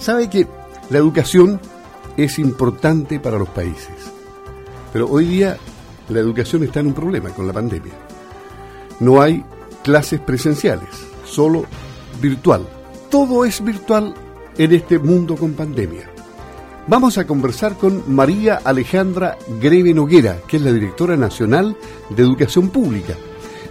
Sabe que la educación es importante para los países, pero hoy día la educación está en un problema con la pandemia. No hay clases presenciales, solo virtual. Todo es virtual en este mundo con pandemia. Vamos a conversar con María Alejandra Greve Noguera, que es la directora nacional de Educación Pública.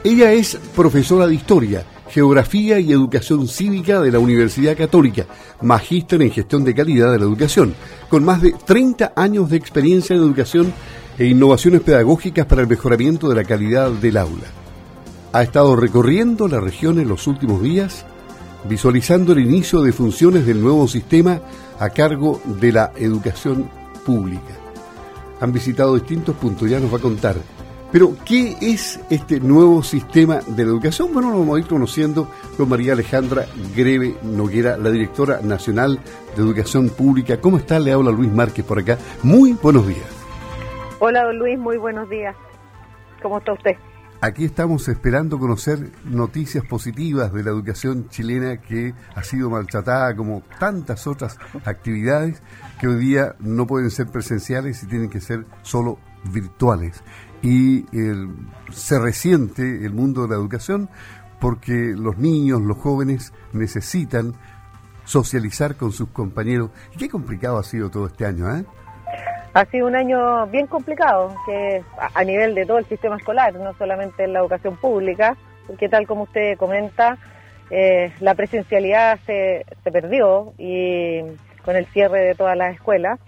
Ella es profesora de Historia, Geografía y Educación Cívica de la Universidad Católica, magíster en Gestión de Calidad de la Educación, con más de 30 años de experiencia en educación e innovaciones pedagógicas para el mejoramiento de la calidad del aula. Ha estado recorriendo la región en los últimos días visualizando el inicio de funciones del nuevo sistema a cargo de la educación pública. Han visitado distintos puntos, ya nos va a contar. Pero, ¿qué es este nuevo sistema de la educación? Bueno, lo vamos a ir conociendo con María Alejandra Greve Noguera, la directora nacional de Educación Pública. ¿Cómo está? Le habla Luis Márquez por acá. Muy buenos días. Hola, don Luis, muy buenos días. ¿Cómo está usted? Aquí estamos esperando conocer noticias positivas de la educación chilena que ha sido maltratada como tantas otras actividades que hoy día no pueden ser presenciales y tienen que ser solo virtuales. Y se resiente el mundo de la educación porque los niños, los jóvenes necesitan socializar con sus compañeros. Y qué complicado ha sido todo este año, ¿eh? Ha sido un año bien complicado, que a nivel de todo el sistema escolar, no solamente en la educación pública, porque tal como usted comenta, eh, la presencialidad se, se perdió y con el cierre de todas las escuelas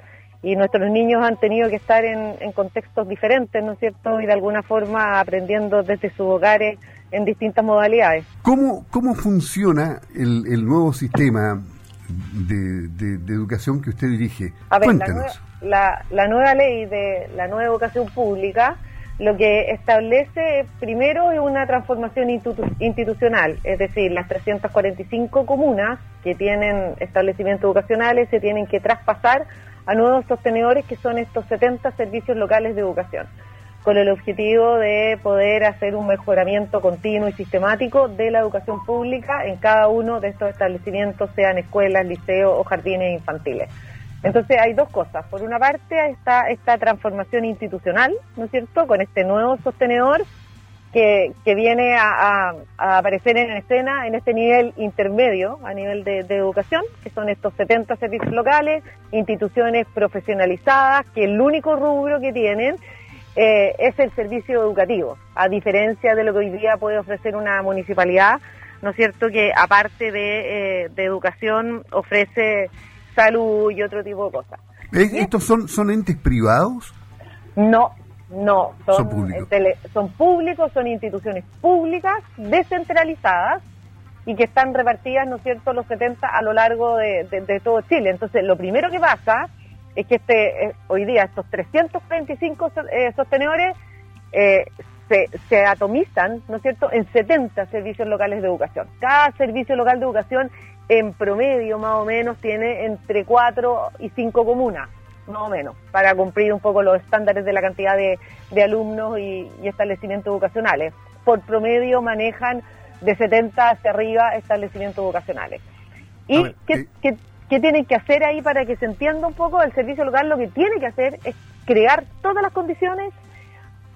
y nuestros niños han tenido que estar en, en, contextos diferentes, ¿no es cierto? Y de alguna forma aprendiendo desde sus hogares en distintas modalidades. ¿Cómo, cómo funciona el, el nuevo sistema de, de, educación que usted dirige? A ver, Cuéntanos la, la nueva ley de la nueva educación pública lo que establece primero es una transformación institucional, es decir, las 345 comunas que tienen establecimientos educacionales se tienen que traspasar a nuevos sostenedores que son estos 70 servicios locales de educación, con el objetivo de poder hacer un mejoramiento continuo y sistemático de la educación pública en cada uno de estos establecimientos, sean escuelas, liceos o jardines infantiles. Entonces hay dos cosas. Por una parte está esta transformación institucional, ¿no es cierto?, con este nuevo sostenedor que, que viene a, aparecer en escena en este nivel intermedio, a nivel de, educación, que son estos 70 servicios locales, instituciones profesionalizadas, que el único rubro que tienen eh, es el servicio educativo, a diferencia de lo que hoy día puede ofrecer una municipalidad, ¿no es cierto?, que aparte de, eh, de educación ofrece salud y otro tipo de cosas. ¿Estos son, son entes privados? No, no, son, públicos. son públicos, son instituciones públicas descentralizadas y que están repartidas, ¿no es cierto?, los 70 a lo largo de, todo Chile. Entonces, lo primero que pasa es que este eh, hoy día estos 325 eh, sostenedores eh, se, se, atomizan, ¿no es cierto?, en 70 servicios locales de educación. Cada servicio local de educación en promedio más o menos tiene entre 4 y 5 comunas, más o menos, para cumplir un poco los estándares de la cantidad de, alumnos y, establecimientos educacionales. Por promedio manejan de 70 hacia arriba establecimientos educacionales. ¿Y qué, qué, qué tienen que hacer ahí para que se entienda un poco? El servicio local lo que tiene que hacer es crear todas las condiciones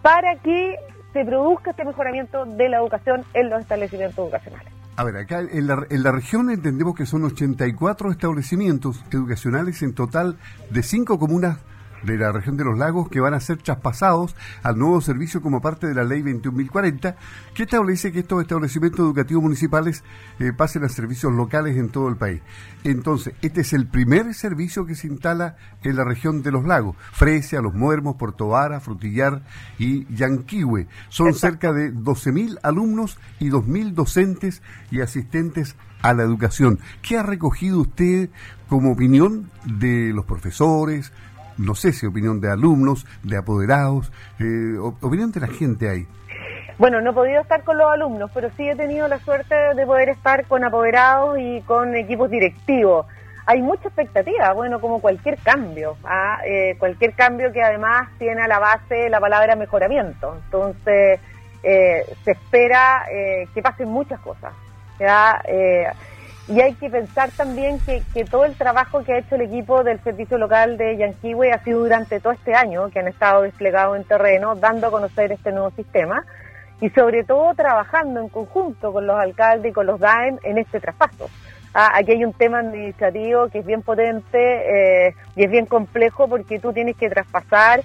para que se produzca este mejoramiento de la educación en los establecimientos educacionales. A ver, acá en la, en la, región entendemos que son 84 establecimientos educacionales en total de cinco comunas de la región de los lagos que van a ser traspasados al nuevo servicio como parte de la ley 21.040, que establece que estos establecimientos educativos municipales eh, pasen a servicios locales en todo el país. Entonces, este es el primer servicio que se instala en la región de los lagos, Fresia, Los Muermos, Puerto Vara, Frutillar y Yanquihue. Son cerca de 12.000 alumnos y 2.000 docentes y asistentes a la educación. ¿Qué ha recogido usted como opinión de los profesores, no sé si opinión de alumnos, de apoderados, eh, opinión de la gente ahí. Bueno, no he podido estar con los alumnos, pero sí he tenido la suerte de poder estar con apoderados y con equipos directivos. Hay mucha expectativa, bueno, como cualquier cambio, ¿ah? eh, cualquier cambio que además tiene a la base la palabra mejoramiento. Entonces, eh, se espera que pasen muchas cosas. ¿ya? Y hay que pensar también que, que, todo el trabajo que ha hecho el equipo del servicio local de Yanquiwe ha sido durante todo este año, que han estado desplegados en terreno, dando a conocer este nuevo sistema y sobre todo trabajando en conjunto con los alcaldes y con los DAEM en este traspaso. Ah, aquí hay un tema administrativo que es bien potente eh, y es bien complejo porque tú tienes que traspasar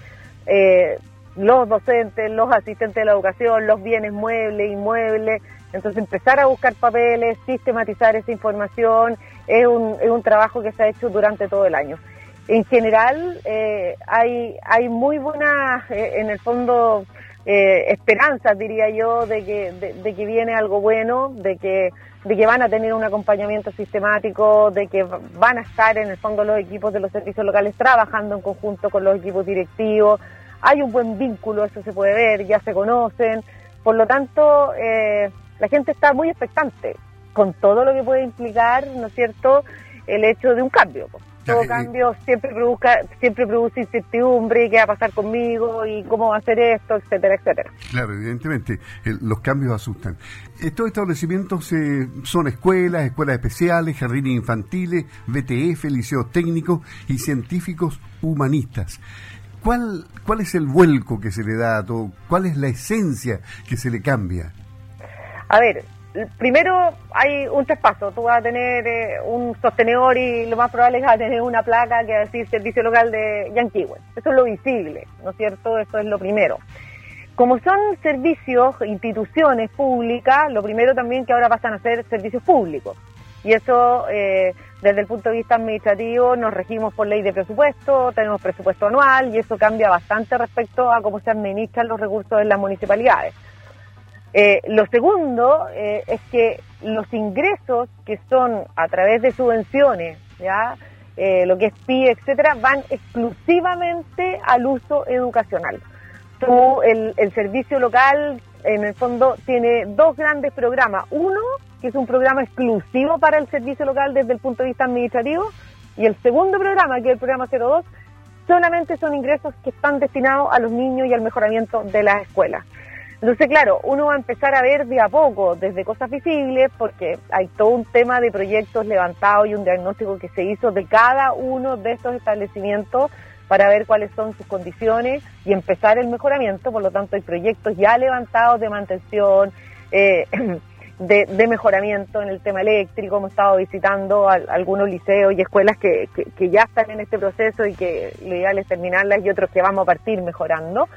eh, los docentes, los asistentes de la educación, los bienes muebles, inmuebles. Entonces empezar a buscar papeles, sistematizar esa información, es un, es un trabajo que se ha hecho durante todo el año. En general eh, hay, hay muy buenas, en el fondo, esperanzas, diría yo, de que, de que viene algo bueno, de que de que van a tener un acompañamiento sistemático, de que van a estar en el fondo los equipos de los servicios locales trabajando en conjunto con los equipos directivos. Hay un buen vínculo, eso se puede ver, ya se conocen. Por lo tanto, eh, la gente está muy expectante con todo lo que puede implicar, ¿no es cierto?, el hecho de un cambio todo cambio siempre produzca, siempre produce incertidumbre, qué va a pasar conmigo y cómo va a ser esto, etcétera, etcétera. Claro, evidentemente, los cambios asustan. Estos establecimientos eh, son escuelas, escuelas especiales, jardines infantiles, BTF, liceos técnicos y científicos humanistas. ¿Cuál, ¿Cuál es el vuelco que se le da a todo? ¿Cuál es la esencia que se le cambia? A ver, primero hay un traspaso, tú vas a tener eh, un sostenedor y lo más probable es que vas a tener una placa que va a decir servicio local de Yanquiwe. Eso es lo visible, ¿no es cierto? Eso es lo primero. Como son servicios, instituciones públicas, lo primero también que ahora pasan a ser servicios públicos. Y eso, eh, desde el punto de vista administrativo, nos regimos por ley de presupuesto, tenemos presupuesto anual y eso cambia bastante respecto a cómo se administran los recursos en las municipalidades. Eh, lo segundo eh, es que los ingresos que son a través de subvenciones, ya lo que es PI, etcétera, van exclusivamente al uso educacional. Tú, el servicio local, en el fondo, tiene dos grandes programas. Uno, que es un programa exclusivo para el servicio local desde el punto de vista administrativo, y el segundo programa, que es el programa 02, solamente son ingresos que están destinados a los niños y al mejoramiento de las escuelas. Entonces, claro, uno va a empezar a ver de a poco, desde cosas visibles, porque hay todo un tema de proyectos levantados y un diagnóstico que se hizo de cada uno de estos establecimientos para ver cuáles son sus condiciones y empezar el mejoramiento. Por lo tanto, hay proyectos ya levantados de mantención, eh, de, mejoramiento en el tema eléctrico. Hemos estado visitando algunos liceos y escuelas que, que, ya están en este proceso y que lo ideal es terminarlas y otros que vamos a partir mejorando.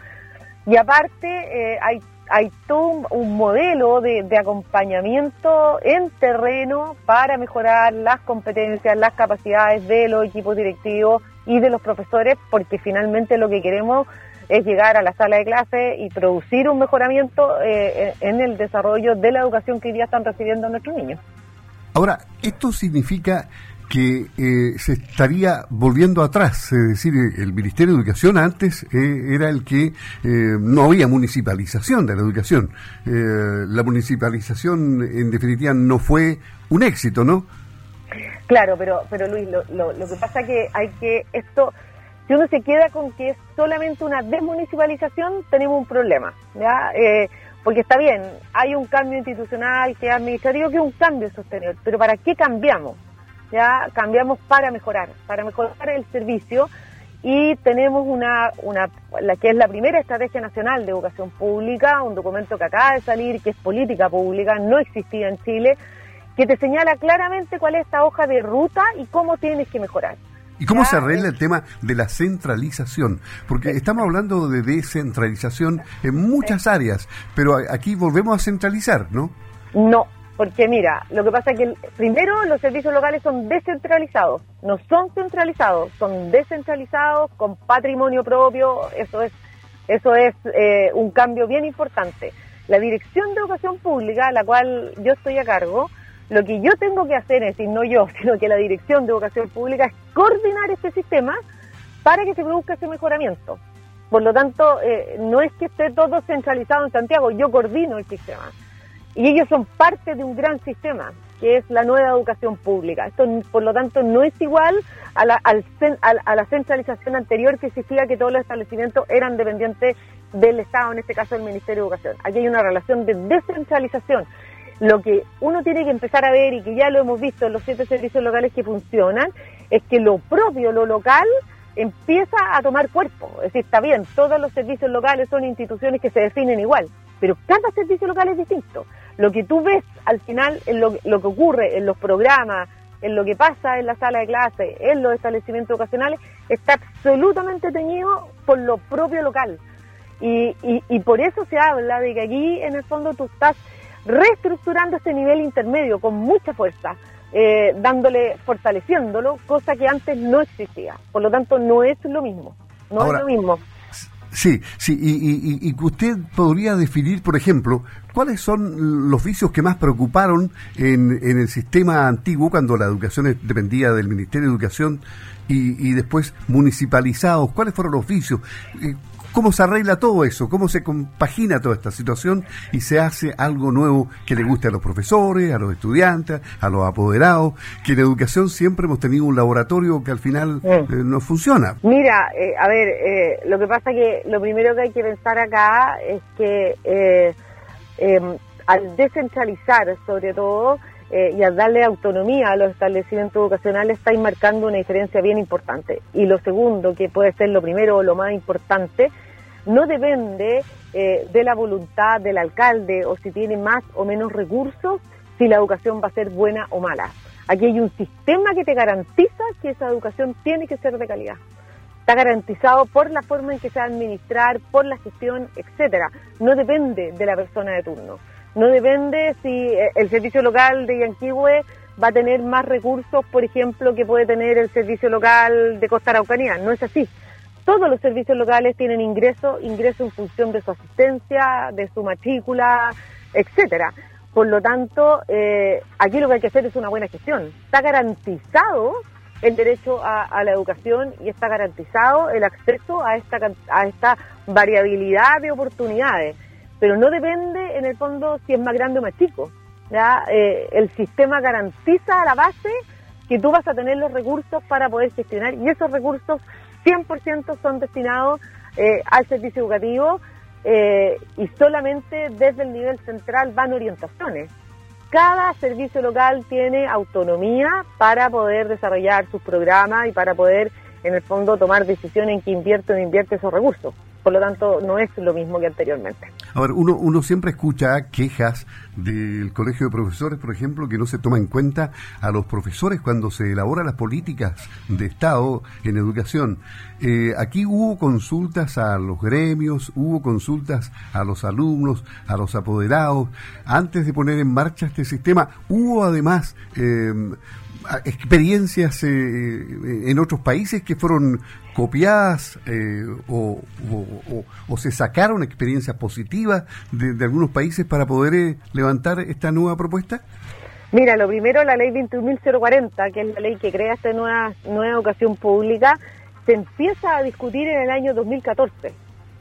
Y aparte, eh, hay hay todo un, modelo de, acompañamiento en terreno para mejorar las competencias, las capacidades de los equipos directivos y de los profesores, porque finalmente lo que queremos es llegar a la sala de clase y producir un mejoramiento eh, en el desarrollo de la educación que hoy día están recibiendo nuestros niños. Ahora, esto significa que eh, se estaría volviendo atrás, es decir, el Ministerio de Educación antes eh, era el que eh, no había municipalización de la educación. la municipalización, en definitiva, no fue un éxito, ¿no? Claro, pero, pero Luis, lo, que pasa que hay que esto, si uno se queda con que es solamente una desmunicipalización, tenemos un problema, ¿ya? porque está bien, hay un cambio institucional que es administrativo, que es un cambio sostenible, pero ¿para qué cambiamos? ya cambiamos para mejorar, para mejorar el servicio y tenemos una, una, la que es la primera estrategia nacional de educación pública, un documento que acaba de salir, que es política pública, no existía en Chile, que te señala claramente cuál es esta hoja de ruta y cómo tienes que mejorar. ¿Y cómo se arregla el tema de la centralización? Porque estamos hablando de descentralización en muchas áreas, pero aquí volvemos a centralizar, ¿no? No, porque mira, lo que pasa es que primero los servicios locales son descentralizados, no son centralizados, son descentralizados con patrimonio propio, eso es, eso es eh, un cambio bien importante. La Dirección de Educación Pública, la cual yo estoy a cargo, lo que yo tengo que hacer, es decir, no yo, sino que la Dirección de Educación Pública es coordinar este sistema para que se produzca ese mejoramiento. Por lo tanto, eh, no es que esté todo centralizado en Santiago, yo coordino el sistema. Y ellos son parte de un gran sistema, que es la nueva educación pública. Esto, por lo tanto, no es igual a la, a la centralización anterior que existía, que todos los establecimientos eran dependientes del Estado, en este caso del Ministerio de Educación. Aquí hay una relación de descentralización. Lo que uno tiene que empezar a ver y que ya lo hemos visto en los siete servicios locales que funcionan, es que lo propio, lo local, empieza a tomar cuerpo. Es decir, está bien, todos los servicios locales son instituciones que se definen igual, pero cada servicio local es distinto. Lo que tú ves al final en lo, que ocurre en los programas, en lo que pasa en la sala de clase, en los establecimientos educacionales, está absolutamente teñido por lo propio local. Y, por eso se habla de que aquí, en el fondo, tú estás reestructurando este nivel intermedio con mucha fuerza, eh, dándole, fortaleciéndolo, cosa que antes no existía. Por lo tanto, no es lo mismo. No es lo mismo. Sí, sí, y, y, usted podría definir, por ejemplo, cuáles son los vicios que más preocuparon en, en el sistema antiguo, cuando la educación dependía del Ministerio de Educación y, y después municipalizados. ¿Cuáles fueron los vicios? Eh, ¿Cómo se arregla todo eso? ¿Cómo se compagina toda esta situación y se hace algo nuevo que le guste a los profesores, a los estudiantes, a los apoderados? Que en educación siempre hemos tenido un laboratorio que al final eh, no funciona. Mira, eh, a ver, eh, lo que pasa que lo primero que hay que pensar acá es que em, al descentralizar sobre todo, y al darle autonomía a los establecimientos educacionales estáis marcando una diferencia bien importante. Y lo segundo, que puede ser lo primero o lo más importante, no depende eh, de la voluntad del alcalde o si tiene más o menos recursos, si la educación va a ser buena o mala. Aquí hay un sistema que te garantiza que esa educación tiene que ser de calidad. Está garantizado por la forma en que se va a administrar, por la gestión, etcétera. No depende de la persona de turno. No depende si eh, el servicio local de Yanquihue va a tener más recursos, por ejemplo, que puede tener el servicio local de Costa Araucanía. No es así todos los servicios locales tienen ingreso, ingreso en función de su asistencia, de su matrícula, etcétera. Por lo tanto, eh, aquí lo que hay que hacer es una buena gestión. Está garantizado el derecho a, la educación y está garantizado el acceso a esta variabilidad de oportunidades. Pero no depende, en el fondo, si es más grande o más chico. Eh, el sistema garantiza a la base que tú vas a tener los recursos para poder gestionar y esos recursos 100% son destinados eh, al servicio educativo eh, y solamente desde el nivel central van orientaciones. Cada servicio local tiene autonomía para poder desarrollar sus programas y para poder, en el fondo, tomar decisiones en qué invierte o no invierte esos recursos. Por lo tanto, no es lo mismo que anteriormente. A ver, uno, uno siempre escucha quejas del Colegio de Profesores, por ejemplo, que no se toma en cuenta a los profesores cuando se elaboran las políticas de Estado en educación. Eh, aquí hubo consultas a los gremios, hubo consultas a los alumnos, a los apoderados, antes de poner en marcha este sistema. Hubo además eh, experiencias eh, en otros países que fueron copiadas eh, o, se sacaron experiencias positivas de, algunos países para poder eh, levantar esta nueva propuesta? Mira, lo primero, la ley 21.040, que es la ley que crea esta nueva, nueva educación pública, se empieza a discutir en el año 2014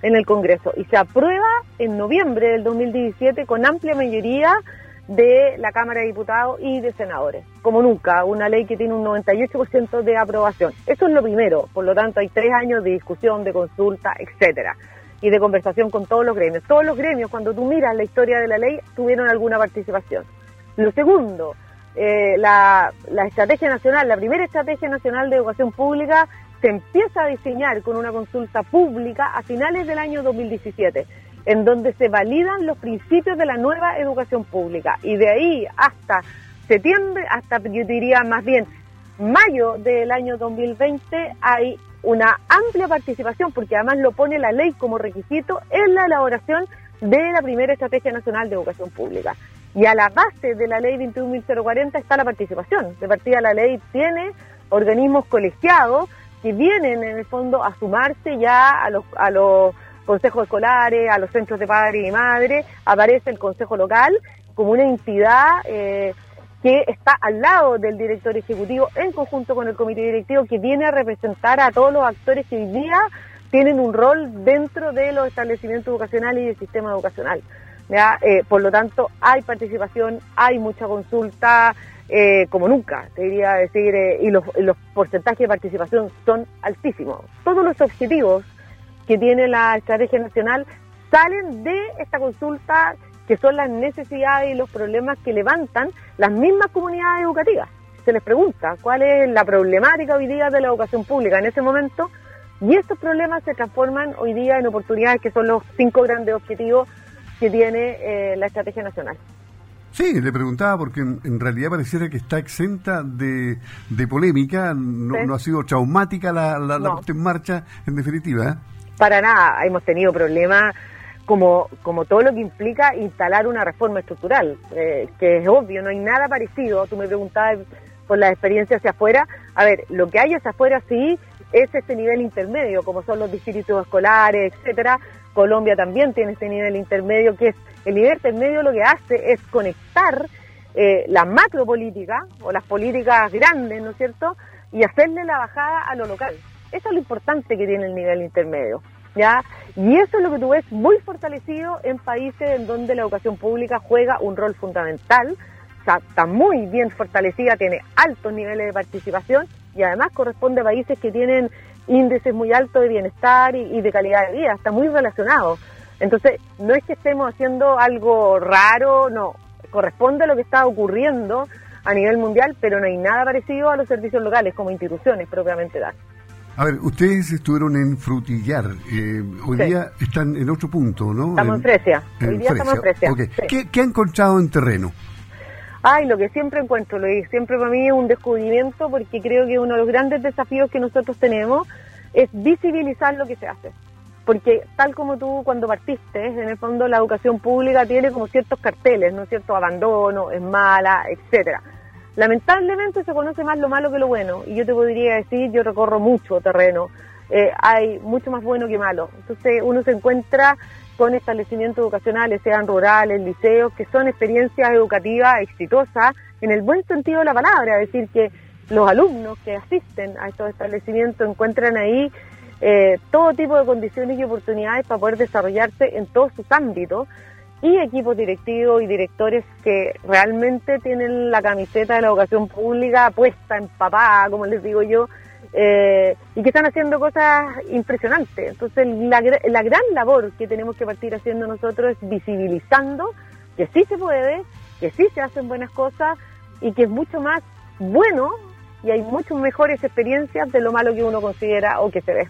en el Congreso y se aprueba en noviembre del 2017 con amplia mayoría de la Cámara de Diputados y de Senadores. Como nunca, una ley que tiene un 98% de aprobación. Eso es lo primero. Por lo tanto, hay tres años de discusión, de consulta, etcétera, y de conversación con todos los gremios. Todos los gremios, cuando tú miras la historia de la ley, tuvieron alguna participación. Lo segundo, eh, la, la estrategia nacional, la primera estrategia nacional de educación pública se empieza a diseñar con una consulta pública a finales del año 2017 en donde se validan los principios de la nueva educación pública. Y de ahí hasta septiembre, hasta yo diría más bien mayo del año 2020, hay una amplia participación, porque además lo pone la ley como requisito en la elaboración de la primera Estrategia Nacional de Educación Pública. Y a la base de la ley 21.040 está la participación. De partida la ley tiene organismos colegiados que vienen en el fondo a sumarse ya a los, a los consejos escolares, a los centros de padre y madre, aparece el consejo local como una entidad eh, que está al lado del director ejecutivo en conjunto con el comité directivo que viene a representar a todos los actores que hoy día tienen un rol dentro de los establecimientos educacionales y del sistema educacional. Eh, por lo tanto, hay participación, hay mucha consulta, eh, como nunca, te diría decir, y los porcentajes de participación son altísimos. Todos los objetivos que tiene la estrategia nacional salen de esta consulta que son las necesidades y los problemas que levantan las mismas comunidades educativas. Se les pregunta cuál es la problemática hoy día de la educación pública en ese momento y estos problemas se transforman hoy día en oportunidades que son los cinco grandes objetivos que tiene eh, la estrategia nacional. Sí, le preguntaba porque en, realidad pareciera que está exenta de, polémica, no, ha sido traumática la, la, puesta en marcha, en definitiva. ¿eh? Para nada, hemos tenido problemas como, como todo lo que implica instalar una reforma estructural, eh, que es obvio, no hay nada parecido. Tú me preguntabas por la experiencia hacia afuera. A ver, lo que hay hacia afuera sí es este nivel intermedio, como son los distritos escolares, etcétera. Colombia también tiene este nivel intermedio, que es el nivel intermedio lo que hace es conectar eh, la macropolítica o las políticas grandes, ¿no es cierto? Y hacerle la bajada a lo local. Eso es lo importante que tiene el nivel intermedio. ¿Ya? Y eso es lo que tú ves muy fortalecido en países en donde la educación pública juega un rol fundamental, o sea, está muy bien fortalecida, tiene altos niveles de participación y además corresponde a países que tienen índices muy altos de bienestar y, de calidad de vida, está muy relacionado. Entonces, no es que estemos haciendo algo raro, no, corresponde a lo que está ocurriendo a nivel mundial, pero no hay nada parecido a los servicios locales como instituciones propiamente tal. A ver, ustedes estuvieron en Frutillar, eh, hoy día están en otro punto, ¿no? Estamos en, Fresia, hoy día estamos en Fresia. ¿Qué, ¿Qué, ha encontrado en terreno? Ay, lo que siempre encuentro, lo que siempre para mí es un descubrimiento porque creo que uno de los grandes desafíos que nosotros tenemos es visibilizar lo que se hace. Porque tal como tú cuando partiste, en el fondo la educación pública tiene como ciertos carteles, ¿no es cierto? Abandono, es mala, etcétera. Lamentablemente se conoce más lo malo que lo bueno y yo te podría decir, yo recorro mucho terreno, eh, hay mucho más bueno que malo. Entonces uno se encuentra con establecimientos educacionales, sean rurales, liceos, que son experiencias educativas exitosas en el buen sentido de la palabra, es decir, que los alumnos que asisten a estos establecimientos encuentran ahí eh, todo tipo de condiciones y oportunidades para poder desarrollarse en todos sus ámbitos y equipos directivos y directores que realmente tienen la camiseta de la educación pública puesta, empapada, como les digo yo, eh, y que están haciendo cosas impresionantes. Entonces, la, la gran labor que tenemos que partir haciendo nosotros es visibilizando que sí se puede, que sí se hacen buenas cosas y que es mucho más bueno y hay muchas mejores experiencias de lo malo que uno considera o que se ve.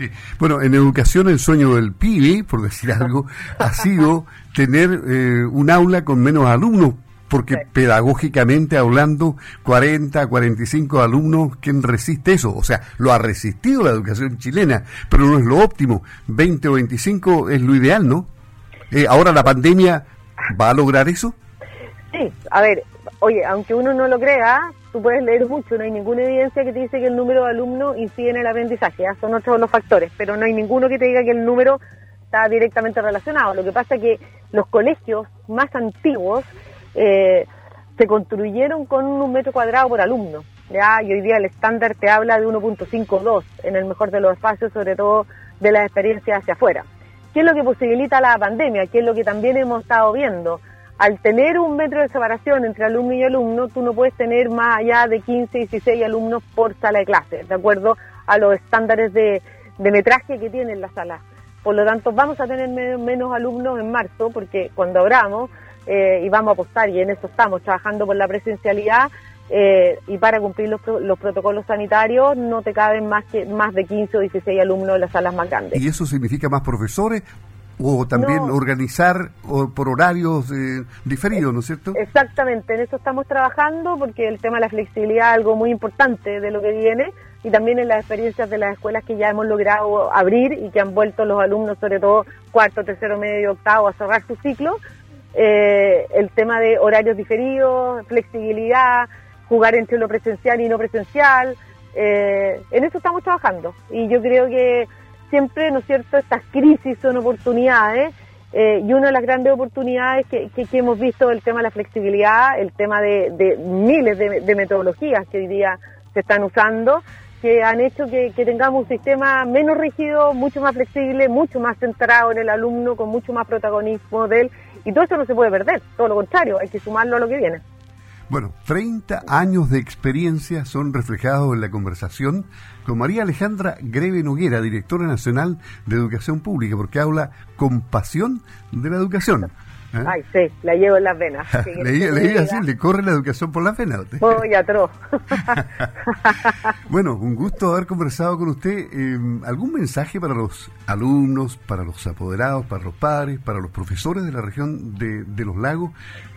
Sí. Bueno, en educación el sueño del pibe, por decir algo, ha sido tener eh, un aula con menos alumnos porque pedagógicamente hablando, 40, 45 alumnos, ¿quién resiste eso? O sea, lo ha resistido la educación chilena, pero no es lo óptimo. 20 o 25 es lo ideal, ¿no? Eh, ahora la pandemia va a lograr eso. Sí, a ver, oye, aunque uno no lo crea, tú puedes leer mucho, no hay ninguna evidencia que te dice que el número de alumnos incide en el aprendizaje, son otros los factores, pero no hay ninguno que te diga que el número está directamente relacionado. Lo que pasa es que los colegios más antiguos eh, se construyeron con un metro cuadrado por alumno. ¿ya? Y hoy día el estándar te habla de 1.52 en el mejor de los espacios, sobre todo de las experiencias hacia afuera. ¿Qué es lo que posibilita la pandemia? ¿Qué es lo que también hemos estado viendo? Al tener un metro de separación entre alumno y alumno, tú no puedes tener más allá de 15, 16 alumnos por sala de clase, de acuerdo a los estándares de, metraje que tiene la sala. Por lo tanto, vamos a tener menos alumnos en marzo, porque cuando abramos, eh, y vamos a apostar, y en eso estamos, trabajando por la presencialidad, eh, y para cumplir los, los, protocolos sanitarios no te caben más que más de 15 o 16 alumnos en las salas más grandes. ¿Y eso significa más profesores o también organizar por horarios eh, diferidos, ¿no es cierto? Exactamente, en eso estamos trabajando porque el tema de la flexibilidad es algo muy importante de lo que viene y también en las experiencias de las escuelas que ya hemos logrado abrir y que han vuelto los alumnos, sobre todo cuarto, tercero, medio, octavo, a cerrar su ciclo eh, el tema de horarios diferidos, flexibilidad, jugar entre lo presencial y no presencial. Eh, en eso estamos trabajando y yo creo que siempre, ¿no es cierto?, estas crisis son oportunidades eh, y una de las grandes oportunidades que, que, hemos visto el tema de la flexibilidad, el tema de, miles de, metodologías que hoy día se están usando, que han hecho que, que, tengamos un sistema menos rígido, mucho más flexible, mucho más centrado en el alumno, con mucho más protagonismo de él y todo eso no se puede perder, todo lo contrario, hay que sumarlo a lo que viene. Bueno, 30 años de experiencia son reflejados en la conversación con María Alejandra Greve Noguera, directora nacional de Educación Pública, porque habla con pasión de la educación. ¿Ah? Ay, sí, la llevo en las venas. le, iba así, le corre la educación por las venas. Voy atroz. bueno, un gusto haber conversado con usted. Em, ¿Algún mensaje para los alumnos, para los apoderados, para los padres, para los profesores de la región de, Los Lagos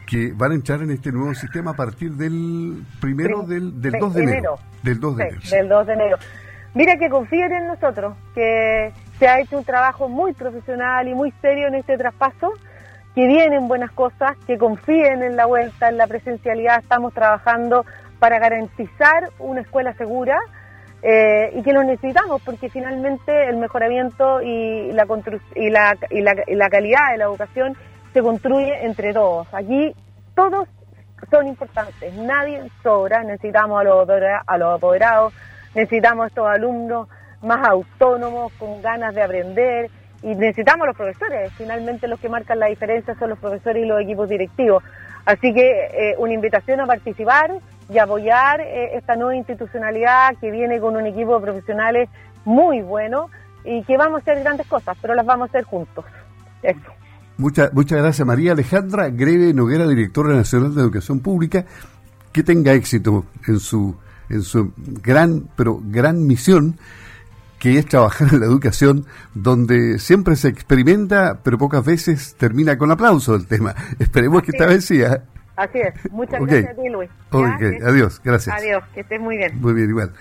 que van a entrar en este nuevo sistema a partir del primero del, del 2 de enero. Del 2 de enero. Del 2 de enero. Mira que confíen en nosotros, que se ha hecho un trabajo muy profesional y muy serio en este traspaso que vienen buenas cosas, que confíen en la vuelta, en la presencialidad. Estamos trabajando para garantizar una escuela segura eh, y que lo necesitamos porque finalmente el mejoramiento y la, calidad de la educación se construye entre todos. Aquí todos son importantes, nadie sobra, necesitamos a los, a los apoderados, necesitamos a estos alumnos más autónomos, con ganas de aprender, y necesitamos los profesores, finalmente los que marcan la diferencia son los profesores y los equipos directivos. Así que eh, una invitación a participar y apoyar eh, esta nueva institucionalidad que viene con un equipo de profesionales muy bueno y que vamos a hacer grandes cosas, pero las vamos a hacer juntos. Eso. Muchas, muchas gracias María Alejandra Greve Noguera, directora nacional de Educación Pública. Que tenga éxito en su, en su gran, pero gran misión que es trabajar en la educación donde siempre se experimenta, pero pocas veces termina con aplauso el tema. Esperemos que esta vez sí. ¿eh? Así es. Muchas gracias a ti, Luis. adiós. Gracias. Adiós. Que estés muy bien. Muy bien, igual.